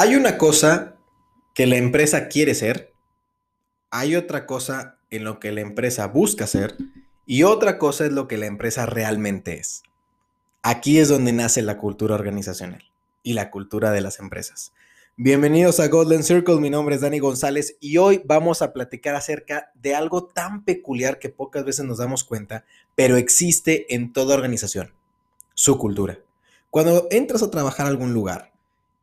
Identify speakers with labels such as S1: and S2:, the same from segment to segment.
S1: Hay una cosa que la empresa quiere ser, hay otra cosa en lo que la empresa busca ser y otra cosa es lo que la empresa realmente es. Aquí es donde nace la cultura organizacional y la cultura de las empresas. Bienvenidos a Golden Circle, mi nombre es Dani González y hoy vamos a platicar acerca de algo tan peculiar que pocas veces nos damos cuenta, pero existe en toda organización, su cultura. Cuando entras a trabajar a algún lugar,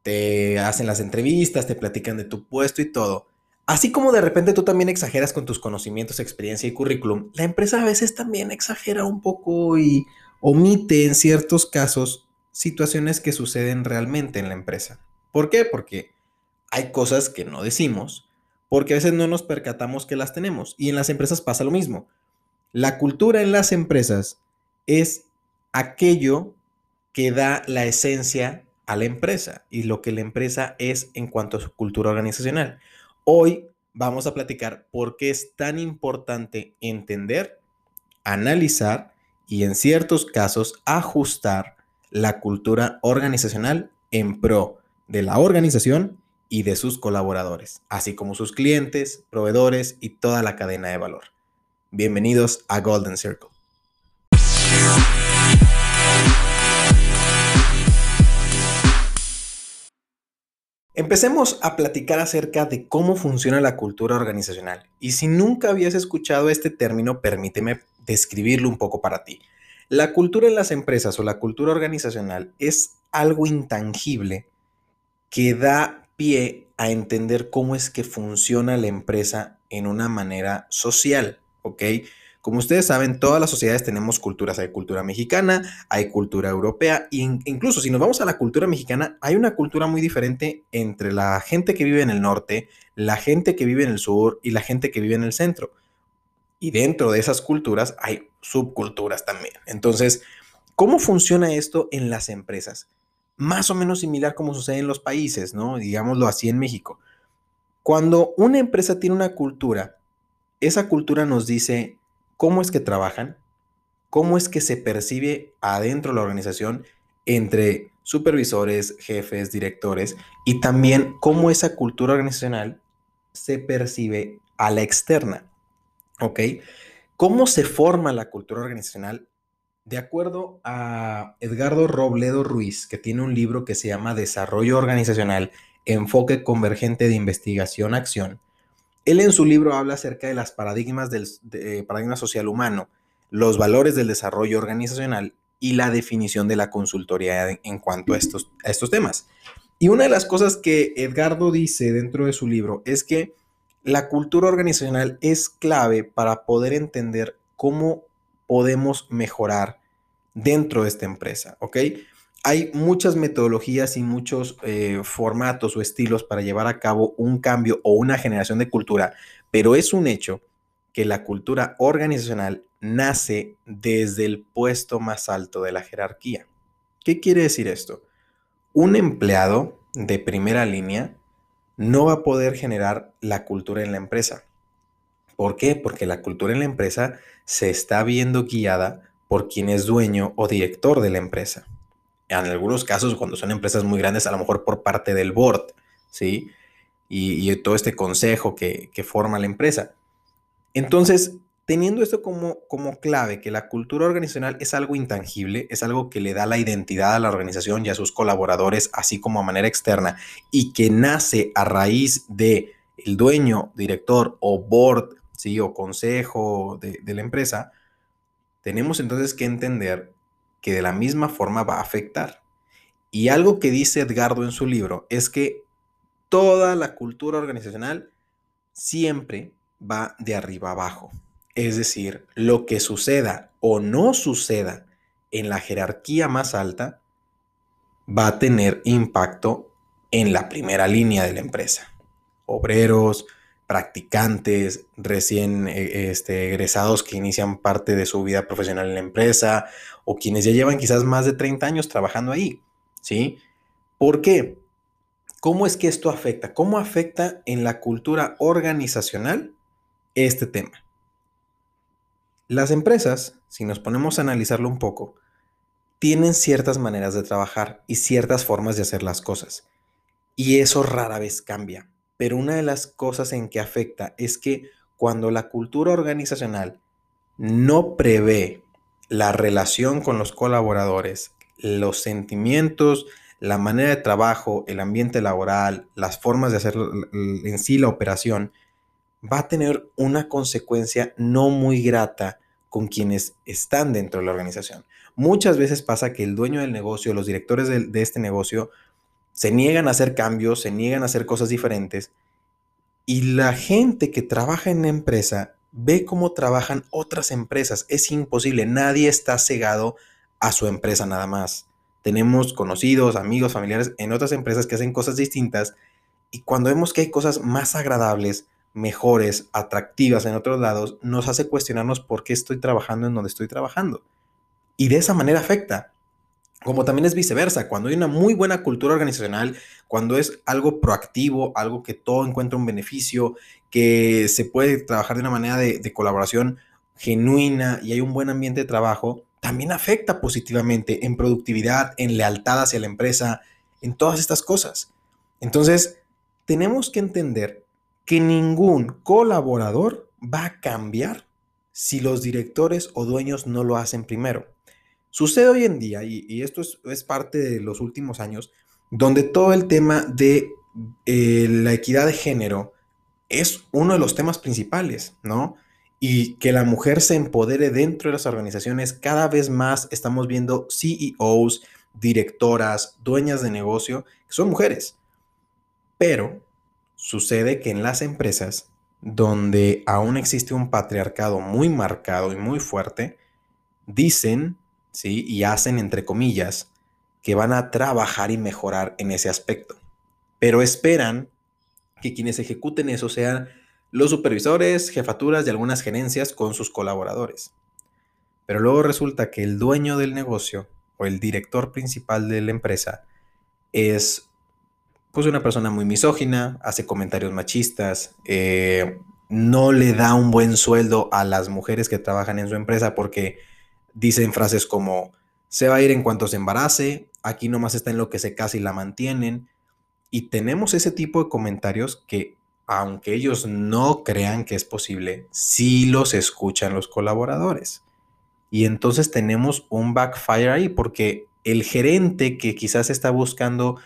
S1: te hacen las entrevistas, te platican de tu puesto y todo. Así como de repente tú también exageras con tus conocimientos, experiencia y currículum, la empresa a veces también exagera un poco y omite en ciertos casos situaciones que suceden realmente en la empresa. ¿Por qué? Porque hay cosas que no decimos, porque a veces no nos percatamos que las tenemos. Y en las empresas pasa lo mismo. La cultura en las empresas es aquello que da la esencia a la empresa y lo que la empresa es en cuanto a su cultura organizacional. Hoy vamos a platicar por qué es tan importante entender, analizar y en ciertos casos ajustar la cultura organizacional en pro de la organización y de sus colaboradores, así como sus clientes, proveedores y toda la cadena de valor. Bienvenidos a Golden Circle. Empecemos a platicar acerca de cómo funciona la cultura organizacional. Y si nunca habías escuchado este término, permíteme describirlo un poco para ti. La cultura en las empresas o la cultura organizacional es algo intangible que da pie a entender cómo es que funciona la empresa en una manera social, ¿ok? Como ustedes saben, todas las sociedades tenemos culturas. Hay cultura mexicana, hay cultura europea, e incluso si nos vamos a la cultura mexicana, hay una cultura muy diferente entre la gente que vive en el norte, la gente que vive en el sur y la gente que vive en el centro. Y dentro de esas culturas hay subculturas también. Entonces, ¿cómo funciona esto en las empresas? Más o menos similar como sucede en los países, ¿no? Digámoslo así en México. Cuando una empresa tiene una cultura, esa cultura nos dice cómo es que trabajan, cómo es que se percibe adentro de la organización entre supervisores, jefes, directores y también cómo esa cultura organizacional se percibe a la externa. ¿Ok? ¿Cómo se forma la cultura organizacional? De acuerdo a Edgardo Robledo Ruiz, que tiene un libro que se llama Desarrollo Organizacional, Enfoque Convergente de Investigación-Acción, él en su libro habla acerca de las paradigmas del paradigma social humano, los valores del desarrollo organizacional y la definición de la consultoría en, cuanto a estos, a estos temas. Y una de las cosas que Edgardo dice dentro de su libro es que la cultura organizacional es clave para poder entender cómo podemos mejorar dentro de esta empresa, ¿ok? Hay muchas metodologías y muchos eh, formatos o estilos para llevar a cabo un cambio o una generación de cultura, pero es un hecho que la cultura organizacional nace desde el puesto más alto de la jerarquía. ¿Qué quiere decir esto? Un empleado de primera línea no va a poder generar la cultura en la empresa. ¿Por qué? Porque la cultura en la empresa se está viendo guiada por quien es dueño o director de la empresa en algunos casos, cuando son empresas muy grandes, a lo mejor por parte del board, ¿sí? Y, todo este consejo que, forma la empresa. Entonces, teniendo esto como, como clave, que la cultura organizacional es algo intangible, es algo que le da la identidad a la organización y a sus colaboradores, así como a manera externa, y que nace a raíz de el dueño, director o board, ¿sí? o consejo de, de la empresa, tenemos entonces que entender que de la misma forma va a afectar. Y algo que dice Edgardo en su libro es que toda la cultura organizacional siempre va de arriba abajo. Es decir, lo que suceda o no suceda en la jerarquía más alta va a tener impacto en la primera línea de la empresa. Obreros, practicantes, recién eh, este, egresados que inician parte de su vida profesional en la empresa o quienes ya llevan quizás más de 30 años trabajando ahí, ¿sí? ¿Por qué? ¿Cómo es que esto afecta? ¿Cómo afecta en la cultura organizacional este tema? Las empresas, si nos ponemos a analizarlo un poco, tienen ciertas maneras de trabajar y ciertas formas de hacer las cosas. Y eso rara vez cambia. Pero una de las cosas en que afecta es que cuando la cultura organizacional no prevé la relación con los colaboradores, los sentimientos, la manera de trabajo, el ambiente laboral, las formas de hacer en sí la operación, va a tener una consecuencia no muy grata con quienes están dentro de la organización. Muchas veces pasa que el dueño del negocio, los directores de, de este negocio, se niegan a hacer cambios, se niegan a hacer cosas diferentes y la gente que trabaja en la empresa ve cómo trabajan otras empresas. Es imposible, nadie está cegado a su empresa nada más. Tenemos conocidos, amigos, familiares en otras empresas que hacen cosas distintas y cuando vemos que hay cosas más agradables, mejores, atractivas en otros lados, nos hace cuestionarnos por qué estoy trabajando en donde estoy trabajando. Y de esa manera afecta. Como también es viceversa, cuando hay una muy buena cultura organizacional, cuando es algo proactivo, algo que todo encuentra un beneficio, que se puede trabajar de una manera de, colaboración genuina y hay un buen ambiente de trabajo, también afecta positivamente en productividad, en lealtad hacia la empresa, en todas estas cosas. Entonces, tenemos que entender que ningún colaborador va a cambiar si los directores o dueños no lo hacen primero. Sucede hoy en día, y, esto es, parte de los últimos años, donde todo el tema de eh, la equidad de género es uno de los temas principales, ¿no? Y que la mujer se empodere dentro de las organizaciones, cada vez más estamos viendo CEOs, directoras, dueñas de negocio, que son mujeres. Pero sucede que en las empresas, donde aún existe un patriarcado muy marcado y muy fuerte, dicen y hacen, entre comillas, que van a trabajar y mejorar en ese aspecto. Pero esperan que quienes ejecuten eso sean los supervisores, jefaturas y algunas gerencias con sus colaboradores. Pero luego resulta que el dueño del negocio o el director principal de la empresa es pues una persona muy misógina, hace comentarios machistas, eh, no le da un buen sueldo a las mujeres que trabajan en su empresa porque dicen frases como, se va a ir en cuanto se embarace, aquí nomás está en lo que se casa y la mantienen. Y tenemos ese tipo de comentarios que, aunque ellos no crean que es posible, sí los escuchan los colaboradores. Y entonces tenemos un backfire ahí, porque el gerente que quizás está buscando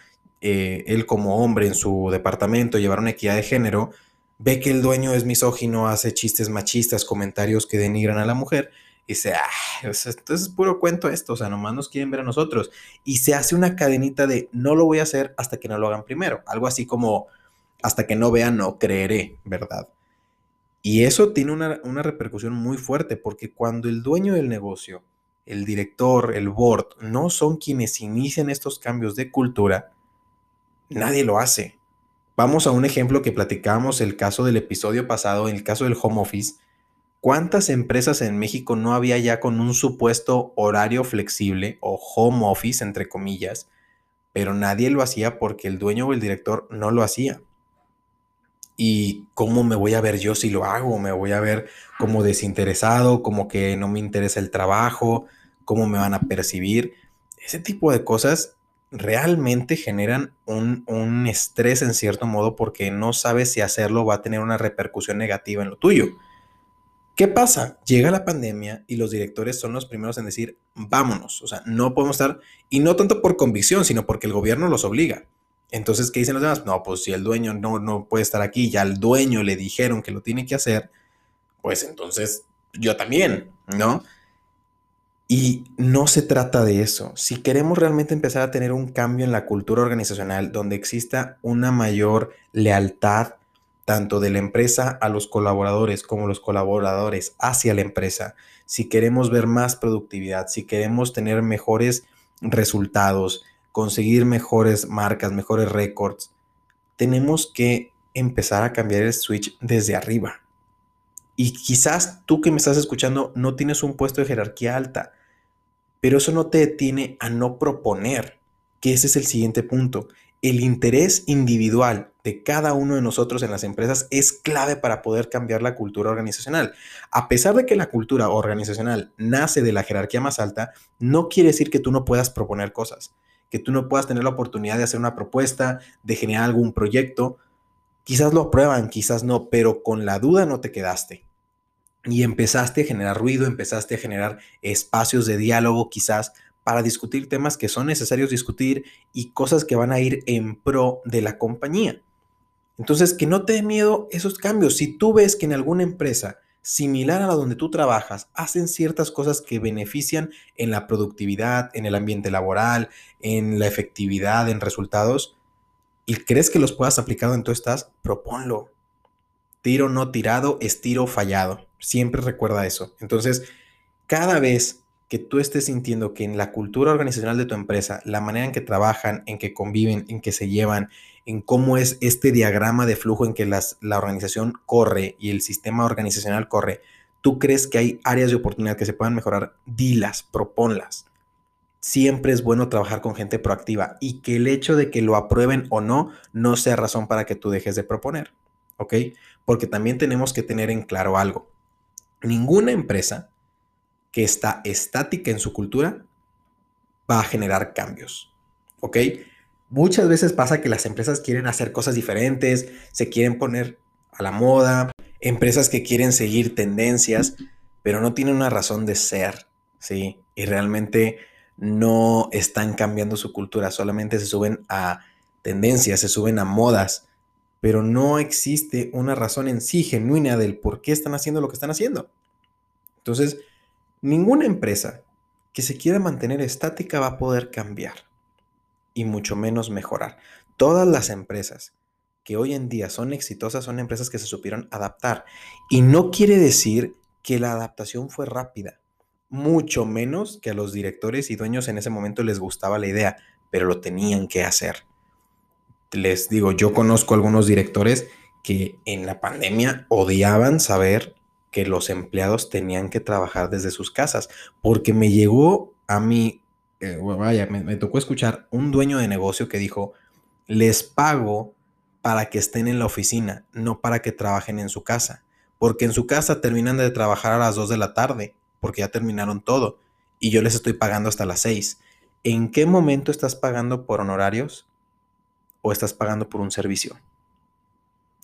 S1: eh, él como hombre en su departamento llevar una equidad de género, ve que el dueño es misógino, hace chistes machistas, comentarios que denigran a la mujer, y dice, ah, es puro cuento esto, o sea, nomás nos quieren ver a nosotros. Y se hace una cadenita de no lo voy a hacer hasta que no lo hagan primero. Algo así como hasta que no vean, no creeré, ¿verdad? Y eso tiene una, una repercusión muy fuerte porque cuando el dueño del negocio, el director, el board, no son quienes inician estos cambios de cultura, nadie lo hace. Vamos a un ejemplo que platicamos, el caso del episodio pasado, en el caso del home office ¿Cuántas empresas en México no había ya con un supuesto horario flexible o home office, entre comillas, pero nadie lo hacía porque el dueño o el director no lo hacía? ¿Y cómo me voy a ver yo si lo hago? ¿Me voy a ver como desinteresado, como que no me interesa el trabajo? ¿Cómo me van a percibir? Ese tipo de cosas realmente generan un, un estrés en cierto modo porque no sabes si hacerlo va a tener una repercusión negativa en lo tuyo. ¿Qué pasa? Llega la pandemia y los directores son los primeros en decir, vámonos, o sea, no podemos estar, y no tanto por convicción, sino porque el gobierno los obliga. Entonces, ¿qué dicen los demás? No, pues si el dueño no, no puede estar aquí, ya al dueño le dijeron que lo tiene que hacer, pues entonces yo también, ¿no? Y no se trata de eso. Si queremos realmente empezar a tener un cambio en la cultura organizacional donde exista una mayor lealtad tanto de la empresa a los colaboradores como los colaboradores hacia la empresa, si queremos ver más productividad, si queremos tener mejores resultados, conseguir mejores marcas, mejores récords, tenemos que empezar a cambiar el switch desde arriba. Y quizás tú que me estás escuchando no tienes un puesto de jerarquía alta, pero eso no te detiene a no proponer, que ese es el siguiente punto. El interés individual de cada uno de nosotros en las empresas es clave para poder cambiar la cultura organizacional. A pesar de que la cultura organizacional nace de la jerarquía más alta, no quiere decir que tú no puedas proponer cosas, que tú no puedas tener la oportunidad de hacer una propuesta, de generar algún proyecto. Quizás lo aprueban, quizás no, pero con la duda no te quedaste. Y empezaste a generar ruido, empezaste a generar espacios de diálogo quizás para discutir temas que son necesarios discutir y cosas que van a ir en pro de la compañía. Entonces, que no te dé miedo esos cambios. Si tú ves que en alguna empresa similar a la donde tú trabajas hacen ciertas cosas que benefician en la productividad, en el ambiente laboral, en la efectividad, en resultados, y crees que los puedas aplicar donde tú estás, proponlo. Tiro no tirado es tiro fallado. Siempre recuerda eso. Entonces, cada vez que tú estés sintiendo que en la cultura organizacional de tu empresa, la manera en que trabajan, en que conviven, en que se llevan, en cómo es este diagrama de flujo en que la organización corre y el sistema organizacional corre, tú crees que hay áreas de oportunidad que se puedan mejorar, dilas, proponlas. Siempre es bueno trabajar con gente proactiva y que el hecho de que lo aprueben o no no sea razón para que tú dejes de proponer, ¿ok? Porque también tenemos que tener en claro algo. Ninguna empresa que está estática en su cultura va a generar cambios. ¿Ok? Muchas veces pasa que las empresas quieren hacer cosas diferentes, se quieren poner a la moda, empresas que quieren seguir tendencias, pero no tienen una razón de ser, ¿sí? Y realmente no están cambiando su cultura, solamente se suben a tendencias, se suben a modas, pero no existe una razón en sí genuina del por qué están haciendo lo que están haciendo. Entonces, Ninguna empresa que se quiera mantener estática va a poder cambiar y mucho menos mejorar. Todas las empresas que hoy en día son exitosas son empresas que se supieron adaptar. Y no quiere decir que la adaptación fue rápida, mucho menos que a los directores y dueños en ese momento les gustaba la idea, pero lo tenían que hacer. Les digo, yo conozco algunos directores que en la pandemia odiaban saber que los empleados tenían que trabajar desde sus casas, porque me llegó a mí, eh, vaya, me, tocó escuchar un dueño de negocio que dijo, les pago para que estén en la oficina, no para que trabajen en su casa, porque en su casa terminan de trabajar a las 2 de la tarde, porque ya terminaron todo, y yo les estoy pagando hasta las 6. ¿En qué momento estás pagando por honorarios o estás pagando por un servicio?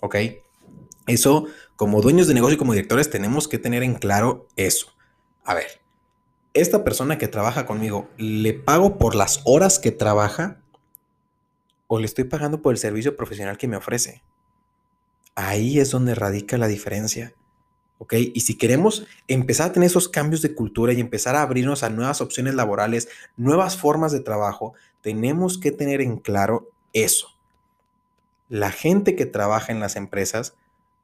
S1: ¿Ok? Eso, como dueños de negocio y como directores, tenemos que tener en claro eso. A ver, esta persona que trabaja conmigo, ¿le pago por las horas que trabaja o le estoy pagando por el servicio profesional que me ofrece? Ahí es donde radica la diferencia. ¿Ok? Y si queremos empezar a tener esos cambios de cultura y empezar a abrirnos a nuevas opciones laborales, nuevas formas de trabajo, tenemos que tener en claro eso. La gente que trabaja en las empresas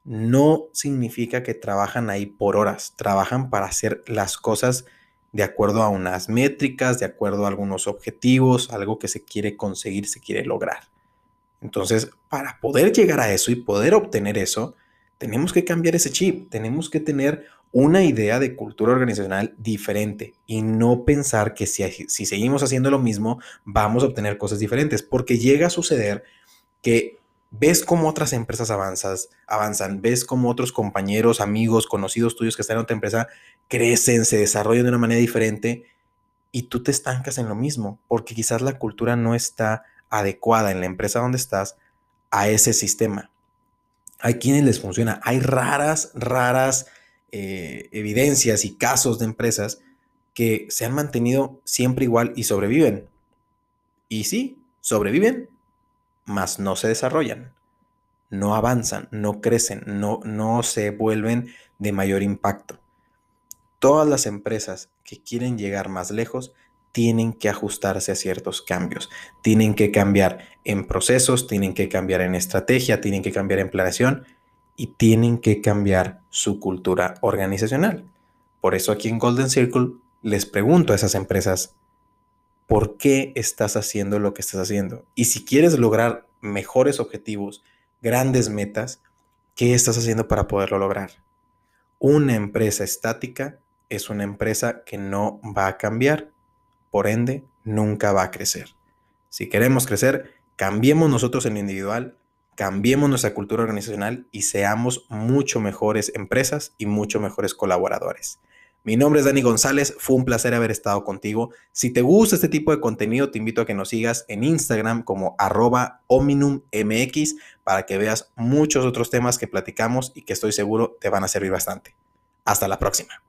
S1: no significa que trabajan ahí por horas, trabajan para hacer las cosas de acuerdo a unas métricas, de acuerdo a algunos objetivos, algo que se quiere conseguir, se quiere lograr. Entonces, para poder llegar a eso y poder obtener eso, tenemos que cambiar ese chip, tenemos que tener una idea de cultura organizacional diferente y no pensar que si, si seguimos haciendo lo mismo, vamos a obtener cosas diferentes, porque llega a suceder que ves cómo otras empresas avanzas, avanzan, ves cómo otros compañeros, amigos, conocidos tuyos que están en otra empresa crecen, se desarrollan de una manera diferente y tú te estancas en lo mismo, porque quizás la cultura no está adecuada en la empresa donde estás a ese sistema. Hay quienes les funciona, hay raras, raras eh, evidencias y casos de empresas que se han mantenido siempre igual y sobreviven. Y sí, sobreviven, mas no se desarrollan, no avanzan, no crecen, no, no se vuelven de mayor impacto. Todas las empresas que quieren llegar más lejos tienen que ajustarse a ciertos cambios, tienen que cambiar en procesos, tienen que cambiar en estrategia, tienen que cambiar en planeación y tienen que cambiar su cultura organizacional. Por eso aquí en Golden Circle les pregunto a esas empresas, por qué estás haciendo lo que estás haciendo. Y si quieres lograr mejores objetivos, grandes metas, ¿qué estás haciendo para poderlo lograr? Una empresa estática es una empresa que no va a cambiar, por ende, nunca va a crecer. Si queremos crecer, cambiemos nosotros en lo individual, cambiemos nuestra cultura organizacional y seamos mucho mejores empresas y mucho mejores colaboradores. Mi nombre es Dani González, fue un placer haber estado contigo. Si te gusta este tipo de contenido, te invito a que nos sigas en Instagram como arroba ominummx para que veas muchos otros temas que platicamos y que estoy seguro te van a servir bastante. Hasta la próxima.